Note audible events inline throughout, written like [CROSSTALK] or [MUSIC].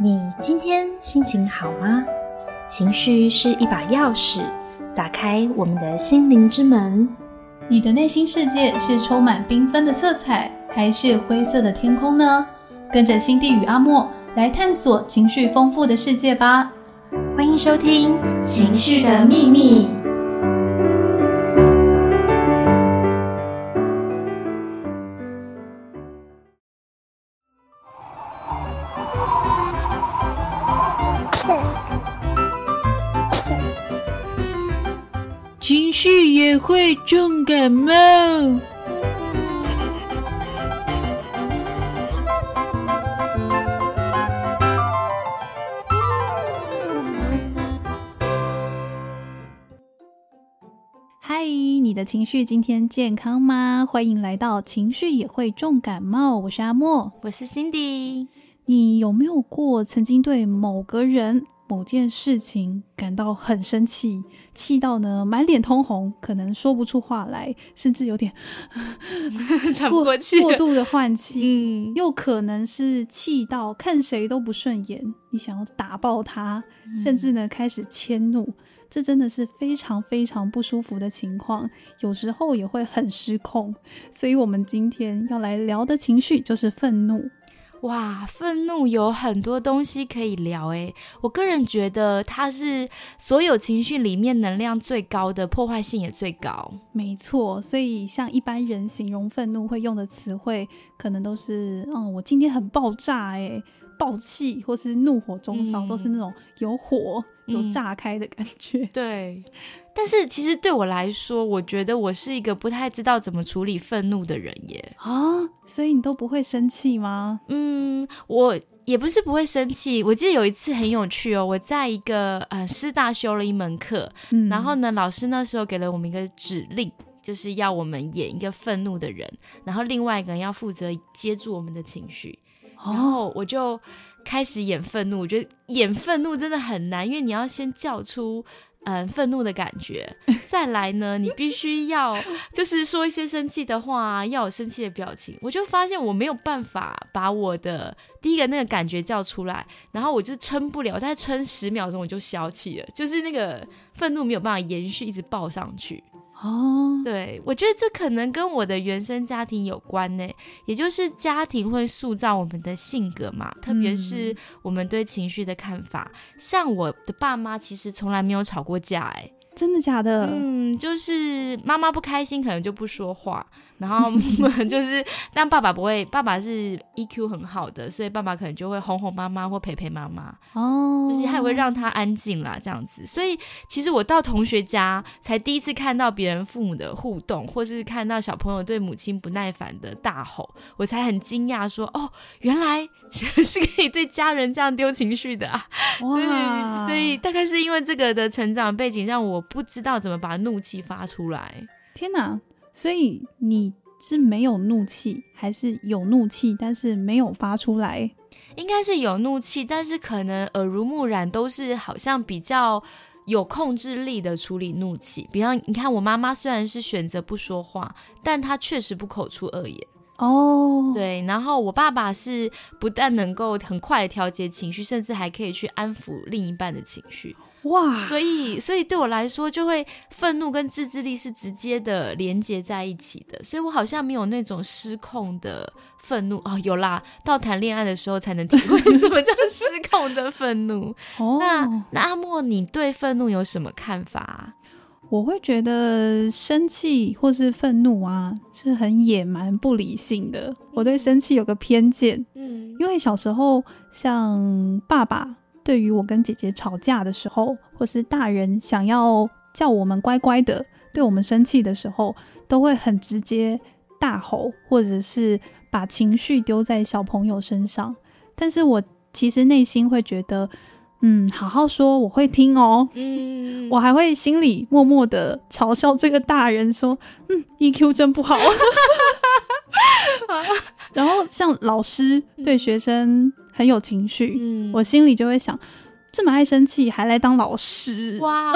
你今天心情好吗？情绪是一把钥匙，打开我们的心灵之门。你的内心世界是充满缤纷的色彩，还是灰色的天空呢？跟着心地与阿莫来探索情绪丰富的世界吧！欢迎收听《情绪的秘密》。嗨，你的情绪今天健康吗？欢迎来到情绪也会重感冒。我是阿莫，我是 Cindy。你有没有过曾经对某个人？某件事情感到很生气，气到呢满脸通红，可能说不出话来，甚至有点 [LAUGHS] 喘不过气，过度的换气。嗯，又可能是气到看谁都不顺眼，你想要打爆他，甚至呢开始迁怒，这真的是非常非常不舒服的情况。有时候也会很失控，所以我们今天要来聊的情绪就是愤怒。哇，愤怒有很多东西可以聊诶，我个人觉得它是所有情绪里面能量最高的，破坏性也最高。没错，所以像一般人形容愤怒会用的词汇，可能都是嗯，我今天很爆炸诶。暴气或是怒火中烧，都是那种有火有炸开的感觉。[LAUGHS] [LAUGHS] 对，但是其实对我来说，我觉得我是一个不太知道怎么处理愤怒的人耶。啊，所以你都不会生气吗？嗯，我也不是不会生气。我记得有一次很有趣哦，我在一个呃师大修了一门课，然后呢，老师那时候给了我们一个指令，就是要我们演一个愤怒的人，然后另外一个人要负责接住我们的情绪。然后我就开始演愤怒，我觉得演愤怒真的很难，因为你要先叫出嗯愤怒的感觉，[LAUGHS] 再来呢，你必须要就是说一些生气的话，要有生气的表情。我就发现我没有办法把我的第一个那个感觉叫出来，然后我就撑不了，再撑十秒钟我就消气了，就是那个愤怒没有办法延续，一直爆上去。哦，对，我觉得这可能跟我的原生家庭有关呢，也就是家庭会塑造我们的性格嘛，特别是我们对情绪的看法。像我的爸妈其实从来没有吵过架，哎，真的假的？嗯，就是妈妈不开心可能就不说话。然后 [LAUGHS] 就是，但爸爸不会，爸爸是 EQ 很好的，所以爸爸可能就会哄哄妈妈或陪陪妈妈，哦，就是他也会让他安静啦，这样子。所以其实我到同学家才第一次看到别人父母的互动，或是看到小朋友对母亲不耐烦的大吼，我才很惊讶，说哦，原来其 [LAUGHS] 实是可以对家人这样丢情绪的啊！哇，所以大概是因为这个的成长背景，让我不知道怎么把怒气发出来。天哪！所以你是没有怒气，还是有怒气，但是没有发出来？应该是有怒气，但是可能耳濡目染，都是好像比较有控制力的处理怒气。比方，你看我妈妈虽然是选择不说话，但她确实不口出恶言。哦，对。然后我爸爸是不但能够很快的调节情绪，甚至还可以去安抚另一半的情绪。哇，所以所以对我来说，就会愤怒跟自制力是直接的连接在一起的，所以我好像没有那种失控的愤怒哦，有啦，到谈恋爱的时候才能体会什么叫失控的愤怒。[LAUGHS] 哦，那那阿莫，你对愤怒有什么看法？我会觉得生气或是愤怒啊，是很野蛮、不理性的。我对生气有个偏见，嗯，因为小时候像爸爸。对于我跟姐姐吵架的时候，或是大人想要叫我们乖乖的，对我们生气的时候，都会很直接大吼，或者是把情绪丢在小朋友身上。但是我其实内心会觉得，嗯，好好说，我会听哦。嗯，我还会心里默默的嘲笑这个大人，说，嗯，EQ 真不好。[LAUGHS] 然后像老师对学生。很有情绪，嗯，我心里就会想，这么爱生气还来当老师哇！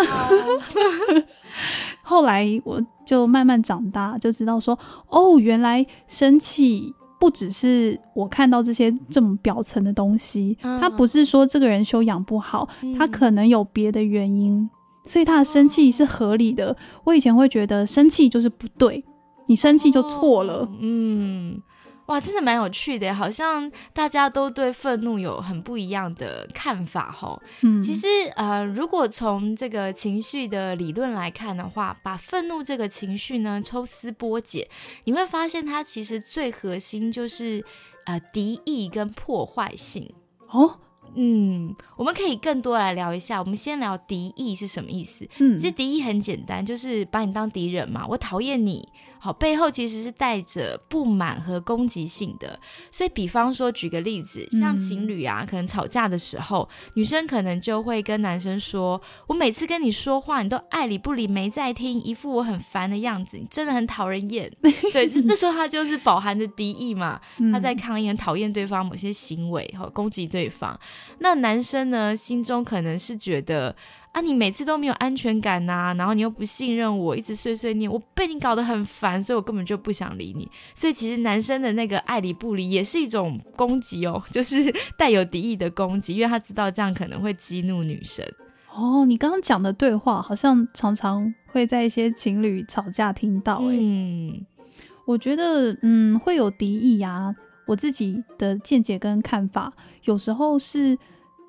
[LAUGHS] 后来我就慢慢长大，就知道说，哦，原来生气不只是我看到这些这么表层的东西，他不是说这个人修养不好，他可能有别的原因，所以他的生气是合理的。我以前会觉得生气就是不对，你生气就错了。嗯。哇，真的蛮有趣的，好像大家都对愤怒有很不一样的看法哈。嗯，其实呃，如果从这个情绪的理论来看的话，把愤怒这个情绪呢抽丝剥茧，你会发现它其实最核心就是呃敌意跟破坏性哦。嗯，我们可以更多来聊一下。我们先聊敌意是什么意思？嗯，其实敌意很简单，就是把你当敌人嘛，我讨厌你。好，背后其实是带着不满和攻击性的。所以，比方说，举个例子，像情侣啊，可能吵架的时候，女生可能就会跟男生说：“我每次跟你说话，你都爱理不理，没在听，一副我很烦的样子，你真的很讨人厌。[LAUGHS] ”对，这这时候他就是饱含着敌意嘛，[LAUGHS] 他在抗议，讨厌对方某些行为，和攻击对方。那男生呢，心中可能是觉得。啊，你每次都没有安全感呐，然后你又不信任我，一直碎碎念，我被你搞得很烦，所以我根本就不想理你。所以其实男生的那个爱理不理也是一种攻击哦，[LAUGHS] 就是带有敌意的攻击，因为他知道这样可能会激怒女生。哦，你刚刚讲的对话好像常常会在一些情侣吵架听到。嗯，我觉得嗯会有敌意啊，我自己的见解跟看法有时候是。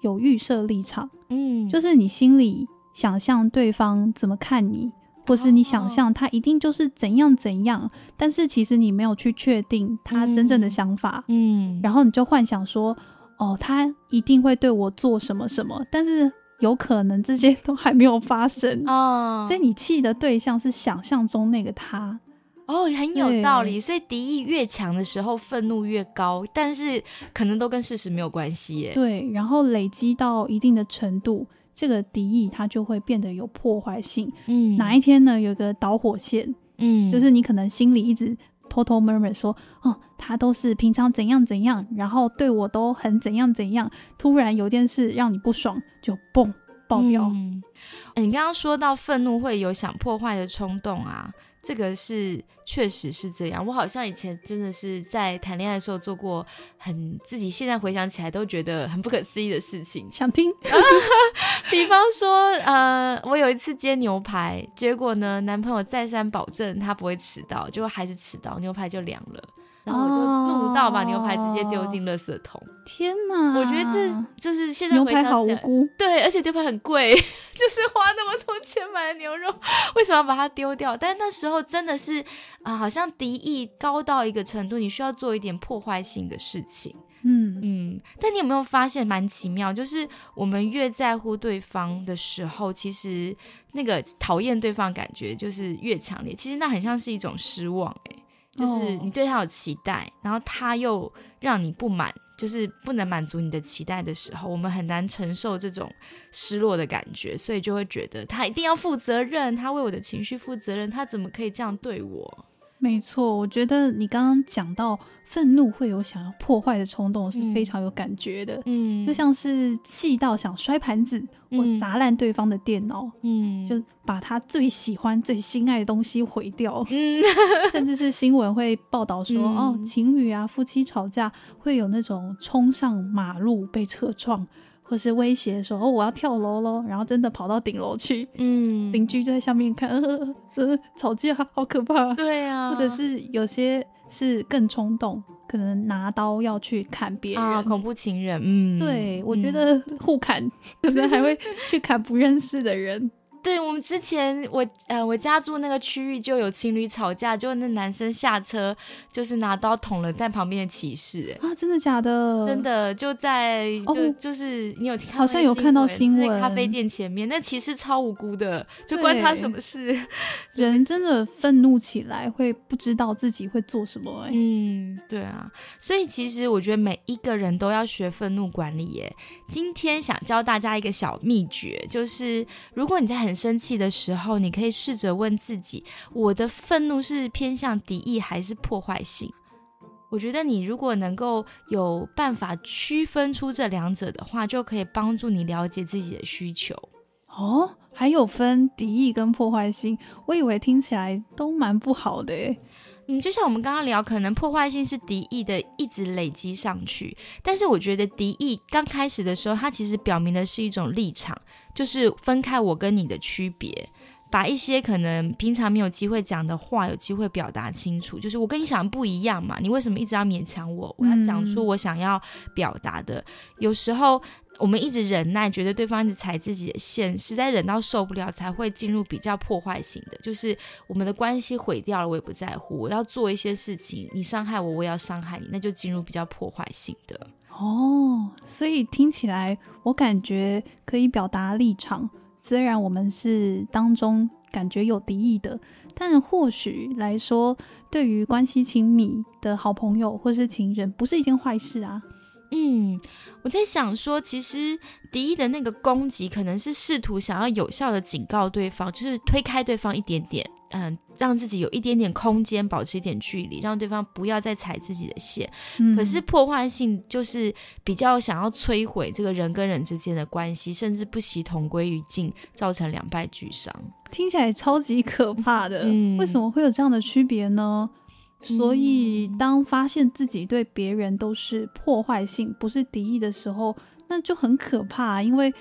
有预设立场，嗯，就是你心里想象对方怎么看你，或是你想象他一定就是怎样怎样，但是其实你没有去确定他真正的想法，嗯，然后你就幻想说，哦，他一定会对我做什么什么，但是有可能这些都还没有发生。哦，所以你气的对象是想象中那个他。哦，很有道理。所以敌意越强的时候，愤怒越高，但是可能都跟事实没有关系耶。对，然后累积到一定的程度，这个敌意它就会变得有破坏性。嗯，哪一天呢？有个导火线，嗯，就是你可能心里一直偷偷 murmur 说，哦，他都是平常怎样怎样，然后对我都很怎样怎样，突然有件事让你不爽，就嘣爆掉。你刚刚说到愤怒会有想破坏的冲动啊。这个是确实是这样，我好像以前真的是在谈恋爱的时候做过很自己现在回想起来都觉得很不可思议的事情。想听？[LAUGHS] 比方说，呃，我有一次煎牛排，结果呢，男朋友再三保证他不会迟到，结果还是迟到，牛排就凉了。然后我就怒到把牛排直接丢进垃圾桶。天哪！我觉得这就是现在牛排好无辜。对，而且牛排很贵，[LAUGHS] 就是花那么多钱买的牛肉，为什么要把它丢掉？但那时候真的是啊，好像敌意高到一个程度，你需要做一点破坏性的事情。嗯嗯。但你有没有发现蛮奇妙？就是我们越在乎对方的时候，其实那个讨厌对方感觉就是越强烈。其实那很像是一种失望，哎。就是你对他有期待，然后他又让你不满，就是不能满足你的期待的时候，我们很难承受这种失落的感觉，所以就会觉得他一定要负责任，他为我的情绪负责任，他怎么可以这样对我？没错，我觉得你刚刚讲到愤怒会有想要破坏的冲动，是非常有感觉的。嗯，就像是气到想摔盘子或砸烂对方的电脑，嗯，就把他最喜欢、最心爱的东西毁掉。嗯，[LAUGHS] 甚至是新闻会报道说，哦，情侣啊、夫妻吵架会有那种冲上马路被车撞。或是威胁说哦我要跳楼喽，然后真的跑到顶楼去，嗯，邻居就在下面看，呃呃，吵架好可怕，对啊，或者是有些是更冲动，可能拿刀要去砍别人，恐怖情人，嗯，对我觉得互砍，可能还会去砍不认识的人。对我们之前，我呃，我家住那个区域就有情侣吵架，就那男生下车就是拿刀捅了在旁边的骑士，啊，真的假的？真的就在就就是你有好像有看到新闻，在咖啡店前面，那骑士超无辜的，就关他什么事？[LAUGHS] 人真的愤怒起来会不知道自己会做什么，哎，嗯，对啊，所以其实我觉得每一个人都要学愤怒管理，耶。今天想教大家一个小秘诀，就是如果你在很生气的时候，你可以试着问自己：我的愤怒是偏向敌意还是破坏性？我觉得你如果能够有办法区分出这两者的话，就可以帮助你了解自己的需求。哦，还有分敌意跟破坏性，我以为听起来都蛮不好的诶。嗯，就像我们刚刚聊，可能破坏性是敌意的，一直累积上去。但是我觉得敌意刚开始的时候，它其实表明的是一种立场，就是分开我跟你的区别，把一些可能平常没有机会讲的话，有机会表达清楚。就是我跟你想的不一样嘛，你为什么一直要勉强我？我要讲出我想要表达的。有时候。我们一直忍耐，觉得对方一直踩自己的线，实在忍到受不了，才会进入比较破坏型的，就是我们的关系毁掉了，我也不在乎。我要做一些事情，你伤害我，我也要伤害你，那就进入比较破坏性的。哦，所以听起来我感觉可以表达立场，虽然我们是当中感觉有敌意的，但或许来说，对于关系亲密的好朋友或是情人，不是一件坏事啊。嗯，我在想说，其实敌意的那个攻击，可能是试图想要有效的警告对方，就是推开对方一点点，嗯，让自己有一点点空间，保持一点距离，让对方不要再踩自己的线。可是破坏性就是比较想要摧毁这个人跟人之间的关系，甚至不惜同归于尽，造成两败俱伤。听起来超级可怕的，为什么会有这样的区别呢？所以，当发现自己对别人都是破坏性，不是敌意的时候，那就很可怕，因为。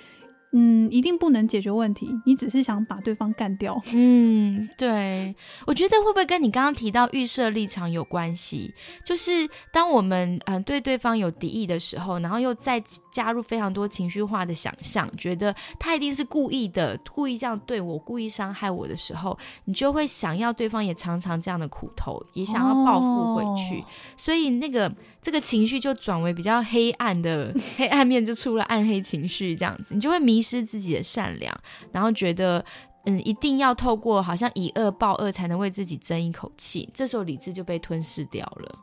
嗯，一定不能解决问题。你只是想把对方干掉。[LAUGHS] 嗯，对，我觉得会不会跟你刚刚提到预设立场有关系？就是当我们嗯对对方有敌意的时候，然后又再加入非常多情绪化的想象，觉得他一定是故意的，故意这样对我，故意伤害我的时候，你就会想要对方也尝尝这样的苦头，也想要报复回去。所以那个这个情绪就转为比较黑暗的 [LAUGHS] 黑暗面，就出了暗黑情绪，这样子，你就会迷。失自己的善良，然后觉得嗯，一定要透过好像以恶报恶才能为自己争一口气，这时候理智就被吞噬掉了。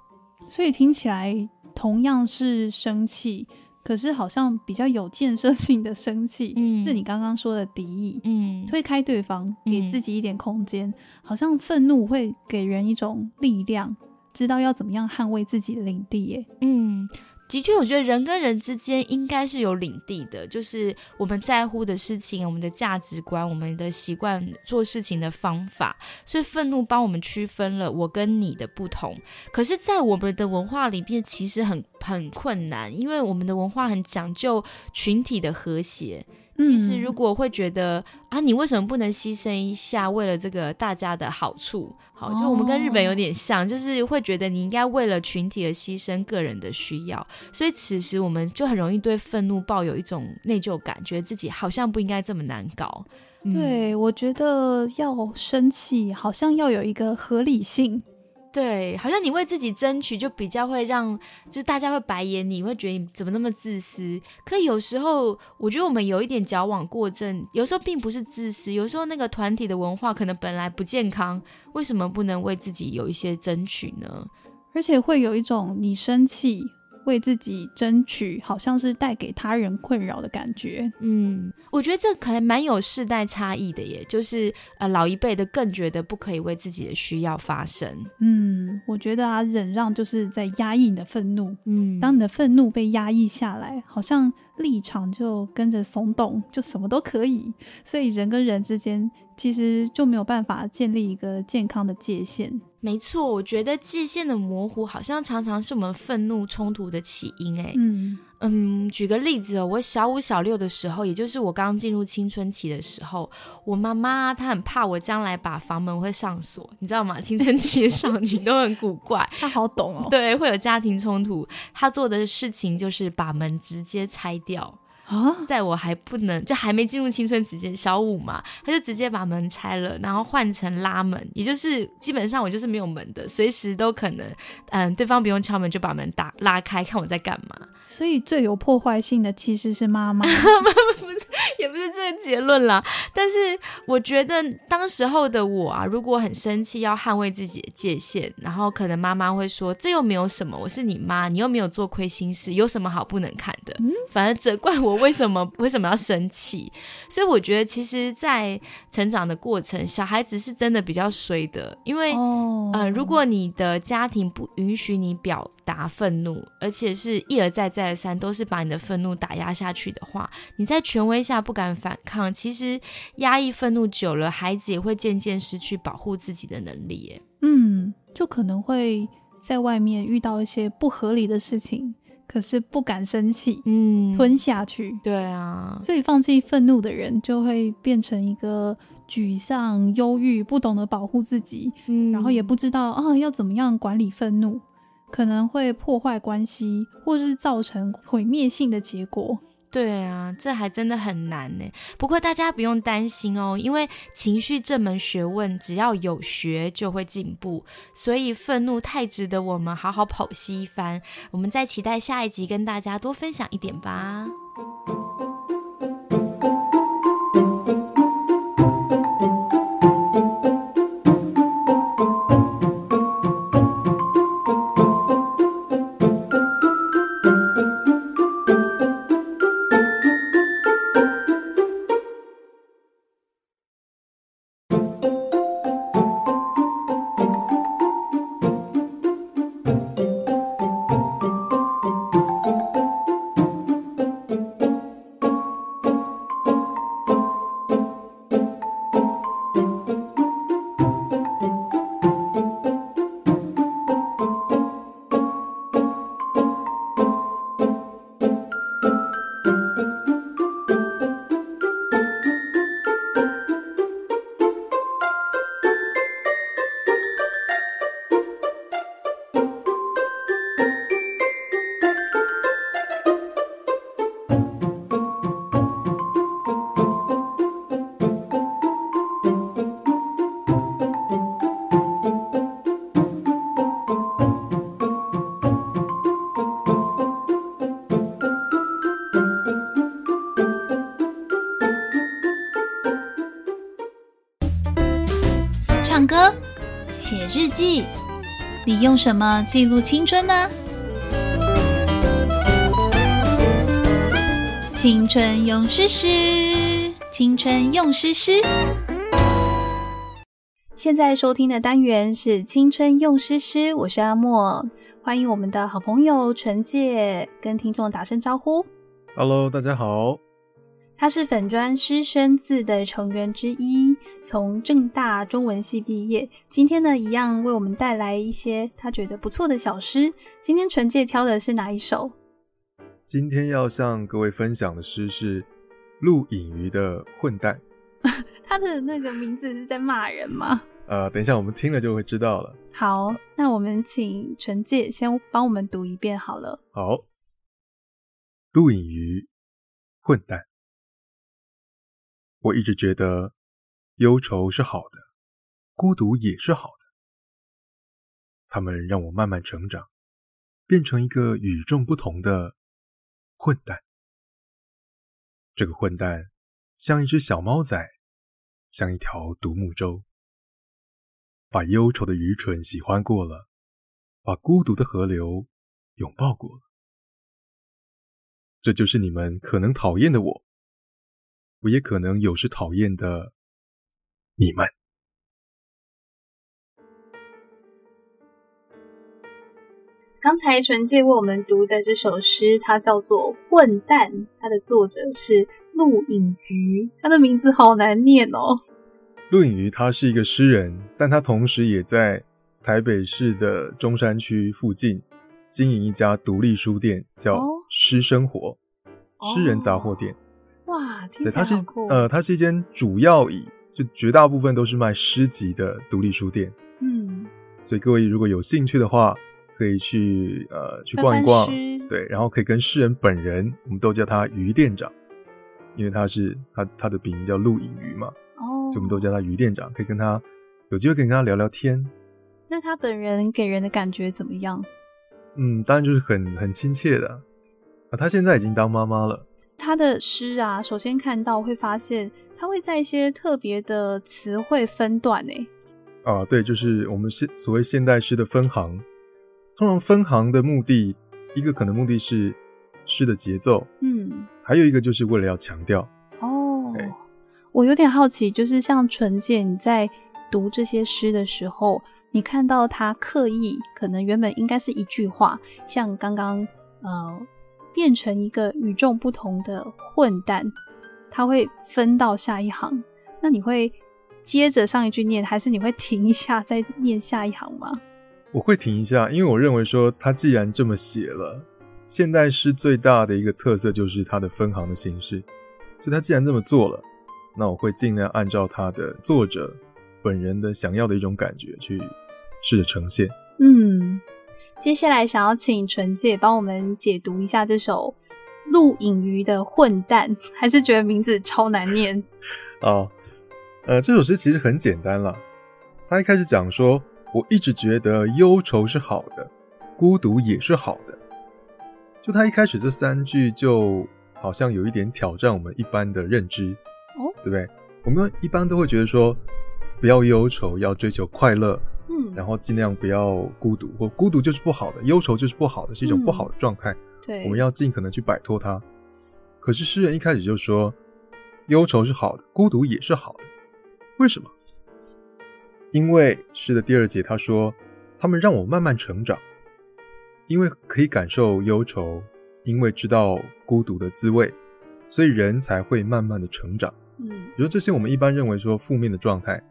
所以听起来同样是生气，可是好像比较有建设性的生气，嗯，是你刚刚说的敌意，嗯，推开对方，给自己一点空间，好像愤怒会给人一种力量，知道要怎么样捍卫自己的领地，耶，嗯。的确，我觉得人跟人之间应该是有领地的，就是我们在乎的事情、我们的价值观、我们的习惯、做事情的方法。所以愤怒帮我们区分了我跟你的不同。可是，在我们的文化里面，其实很很困难，因为我们的文化很讲究群体的和谐。其实，如果会觉得啊，你为什么不能牺牲一下，为了这个大家的好处？好，就我们跟日本有点像，就是会觉得你应该为了群体而牺牲个人的需要。所以此时我们就很容易对愤怒抱有一种内疚感，觉得自己好像不应该这么难搞。对我觉得要生气，好像要有一个合理性。对，好像你为自己争取，就比较会让，就大家会白眼你，会觉得你怎么那么自私。可有时候，我觉得我们有一点矫枉过正，有时候并不是自私，有时候那个团体的文化可能本来不健康，为什么不能为自己有一些争取呢？而且会有一种你生气。为自己争取，好像是带给他人困扰的感觉。嗯，我觉得这可能蛮有世代差异的，耶，就是呃，老一辈的更觉得不可以为自己的需要发声。嗯，我觉得啊，忍让就是在压抑你的愤怒。嗯，当你的愤怒被压抑下来，好像立场就跟着松动，就什么都可以。所以人跟人之间其实就没有办法建立一个健康的界限。没错，我觉得界限的模糊好像常常是我们愤怒冲突的起因。哎，嗯嗯，举个例子哦，我小五小六的时候，也就是我刚进入青春期的时候，我妈妈她很怕我将来把房门会上锁，你知道吗？青春期的少女都很古怪，她好懂哦。对，会有家庭冲突，她做的事情就是把门直接拆掉。啊，在我还不能就还没进入青春期间，小五嘛，他就直接把门拆了，然后换成拉门，也就是基本上我就是没有门的，随时都可能，嗯，对方不用敲门就把门打拉开，看我在干嘛。所以最有破坏性的其实是妈妈，[LAUGHS] 不是，也不是这个结论啦。但是我觉得当时候的我啊，如果很生气要捍卫自己的界限，然后可能妈妈会说这又没有什么，我是你妈，你又没有做亏心事，有什么好不能看的？嗯反而责怪我。为什么为什么要生气？所以我觉得，其实，在成长的过程，小孩子是真的比较衰的，因为，呃，如果你的家庭不允许你表达愤怒，而且是一而再再而三都是把你的愤怒打压下去的话，你在权威下不敢反抗，其实压抑愤怒久了，孩子也会渐渐失去保护自己的能力。嗯，就可能会在外面遇到一些不合理的事情，可是不敢生气，嗯，吞下去。对啊，所以放弃愤怒的人就会变成一个沮丧、忧郁，不懂得保护自己，嗯，然后也不知道啊要怎么样管理愤怒，可能会破坏关系，或是造成毁灭性的结果。对啊，这还真的很难呢。不过大家不用担心哦，因为情绪这门学问，只要有学就会进步。所以愤怒太值得我们好好剖析一番。我们再期待下一集跟大家多分享一点吧。什么记录青春呢？青春用诗诗，青春用诗诗。现在收听的单元是《青春用诗诗》，我是阿莫，欢迎我们的好朋友纯介，跟听众打声招呼。Hello，大家好。他是粉砖师生字的成员之一，从正大中文系毕业。今天呢，一样为我们带来一些他觉得不错的小诗。今天纯介挑的是哪一首？今天要向各位分享的诗是陆隐瑜的《混蛋》。[LAUGHS] 他的那个名字是在骂人吗？呃，等一下我们听了就会知道了。好，那我们请纯介先帮我们读一遍好了。好，陆隐瑜，《混蛋》。我一直觉得，忧愁是好的，孤独也是好的。他们让我慢慢成长，变成一个与众不同的混蛋。这个混蛋像一只小猫仔，像一条独木舟，把忧愁的愚蠢喜欢过了，把孤独的河流拥抱过了。这就是你们可能讨厌的我。我也可能有时讨厌的你们。刚才纯介为我们读的这首诗，它叫做《混蛋》，它的作者是陆隐瑜，他的名字好难念哦。陆隐瑜他是一个诗人，但他同时也在台北市的中山区附近经营一家独立书店，叫诗生活诗人杂货店。哇，对，它是呃，它是一间主要以就绝大部分都是卖诗集的独立书店。嗯，所以各位如果有兴趣的话，可以去呃去逛一逛，对，然后可以跟诗人本人，我们都叫他于店长，因为他是他他的笔名叫陆隐瑜嘛，哦，就我们都叫他于店长，可以跟他有机会可以跟他聊聊天。那他本人给人的感觉怎么样？嗯，当然就是很很亲切的啊，他现在已经当妈妈了。他的诗啊，首先看到会发现，他会在一些特别的词汇分段诶。啊，对，就是我们现所谓现代诗的分行。通常分行的目的，一个可能目的是诗的节奏，嗯，还有一个就是为了要强调。哦，我有点好奇，就是像纯姐你在读这些诗的时候，你看到他刻意可能原本应该是一句话，像刚刚呃。变成一个与众不同的混蛋，他会分到下一行。那你会接着上一句念，还是你会停一下再念下一行吗？我会停一下，因为我认为说他既然这么写了，现代诗最大的一个特色就是它的分行的形式，所以他既然这么做了，那我会尽量按照他的作者本人的想要的一种感觉去试着呈现。嗯，接下来想要请纯姐帮我们解读一下这首陆隐鱼的《混蛋》，还是觉得名字超难念？[LAUGHS] 哦，呃，这首诗其实很简单了，他一开始讲说。我一直觉得忧愁是好的，孤独也是好的。就他一开始这三句，就好像有一点挑战我们一般的认知，哦，对不对？我们一般都会觉得说，不要忧愁，要追求快乐，嗯，然后尽量不要孤独，或孤独就是不好的，忧愁就是不好的，是一种不好的状态。对，我们要尽可能去摆脱它。可是诗人一开始就说，忧愁是好的，孤独也是好的，为什么？因为诗的第二节，他说：“他们让我慢慢成长，因为可以感受忧愁，因为知道孤独的滋味，所以人才会慢慢的成长。”嗯，比如这些我们一般认为说负面的状态，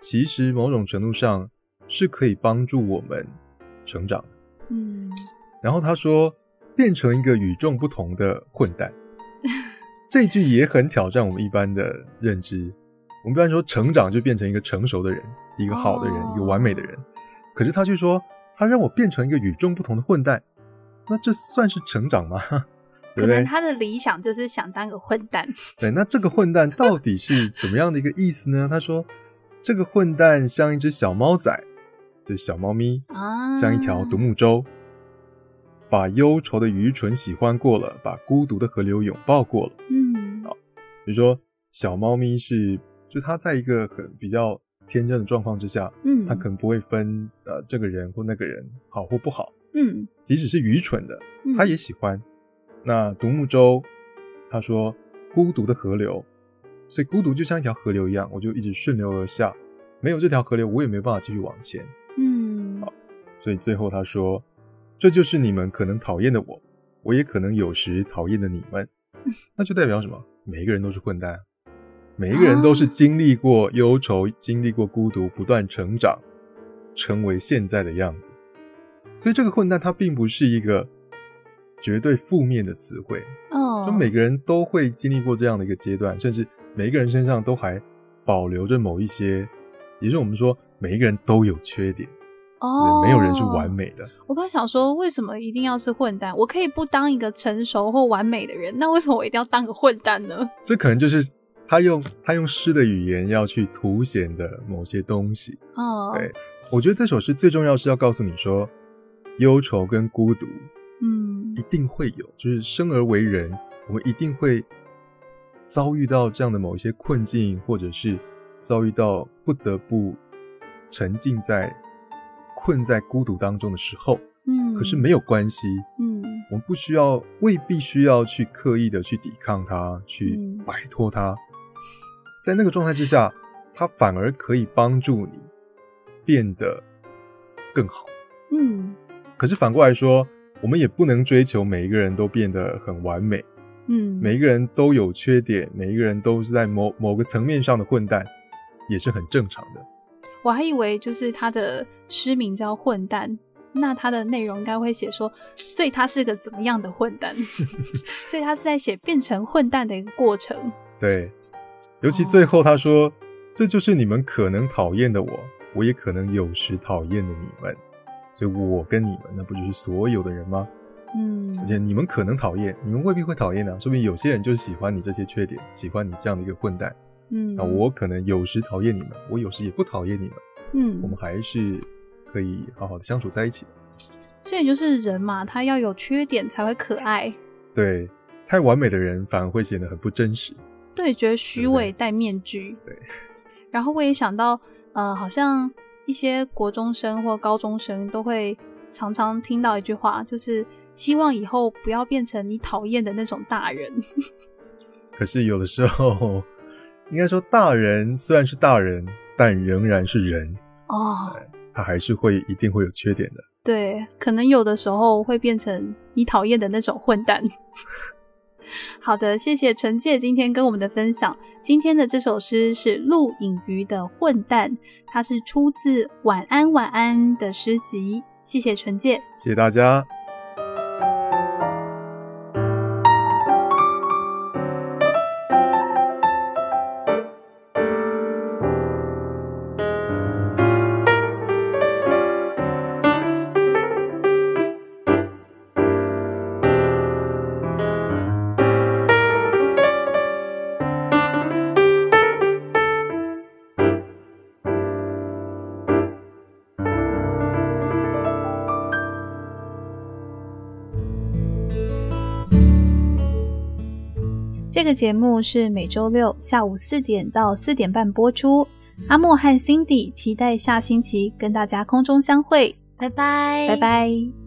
其实某种程度上是可以帮助我们成长的。嗯，然后他说：“变成一个与众不同的混蛋。[LAUGHS] ”这句也很挑战我们一般的认知。我们一般说成长就变成一个成熟的人。一个好的人，一个完美的人，可是他却说他让我变成一个与众不同的混蛋，那这算是成长吗？[LAUGHS] 可能他的理想就是想当个混蛋。[LAUGHS] 对，那这个混蛋到底是怎么样的一个意思呢？他说这个混蛋像一只小猫仔，就是小猫咪啊，像一条独木舟，把忧愁的愚蠢喜欢过了，把孤独的河流拥抱过了。嗯，好，比如说小猫咪是，就它在一个很比较。天真的状况之下，嗯，它可能不会分呃这个人或那个人好或不好，嗯，即使是愚蠢的，它也喜欢。那独木舟，他说孤独的河流，所以孤独就像一条河流一样，我就一直顺流而下，没有这条河流，我也没办法继续往前，所以最后他说，这就是你们可能讨厌的我，我也可能有时讨厌的你们，[LAUGHS] 那就代表什么？每一个人都是混蛋。每一个人都是经历过忧愁、经历过孤独，不断成长，成为现在的样子。所以这个混蛋，它并不是一个绝对负面的词汇。哦，就每个人都会经历过这样的一个阶段，甚至每一个人身上都还保留着某一些，也是我们说每一个人都有缺点。哦，没有人是完美的。我刚想说，为什么一定要是混蛋？我可以不当一个成熟或完美的人，那为什么我一定要当个混蛋呢？这可能就是。他用他用诗的语言要去凸显的某些东西哦，对我觉得这首诗最重要是要告诉你说，忧愁跟孤独，嗯，一定会有，就是生而为人，我们一定会遭遇到这样的某一些困境，或者是遭遇到不得不沉浸在困在孤独当中的时候，嗯，可是没有关系，嗯，我们不需要，未必需要去刻意的去抵抗它，去摆脱它。在那个状态之下，它反而可以帮助你变得更好。嗯，可是反过来说，我们也不能追求每一个人都变得很完美。嗯，每一个人都有缺点，每一个人都是在某某个层面上的混蛋，也是很正常的。我还以为就是他的诗名叫《混蛋》，那他的内容应该会写说，所以他是个怎么样的混蛋？[LAUGHS] 所以他是在写变成混蛋的一个过程。对。尤其最后他说：“这就是你们可能讨厌的我，我也可能有时讨厌的你们，所以我跟你们那不就是所有的人吗？嗯，而且你们可能讨厌，你们未必会讨厌的，说明有些人就是喜欢你这些缺点，喜欢你这样的一个混蛋。嗯，那我可能有时讨厌你们，我有时也不讨厌你们。嗯，我们还是可以好好的相处在一起的。所以就是人嘛，他要有缺点才会可爱。对，太完美的人反而会显得很不真实。”对，觉得虚伪戴面具。对，然后我也想到，呃，好像一些国中生或高中生都会常常听到一句话，就是希望以后不要变成你讨厌的那种大人。[LAUGHS] 可是有的时候，应该说，大人虽然是大人，但仍然是人哦，他还是会一定会有缺点的。对，可能有的时候会变成你讨厌的那种混蛋。[LAUGHS] 好的，谢谢陈介今天跟我们的分享。今天的这首诗是陆隐瑜的《混蛋》，它是出自《晚安晚安》的诗集。谢谢陈介，谢谢大家。这个节目是每周六下午四点到四点半播出。阿莫和 Cindy 期待下星期跟大家空中相会，拜拜，拜拜。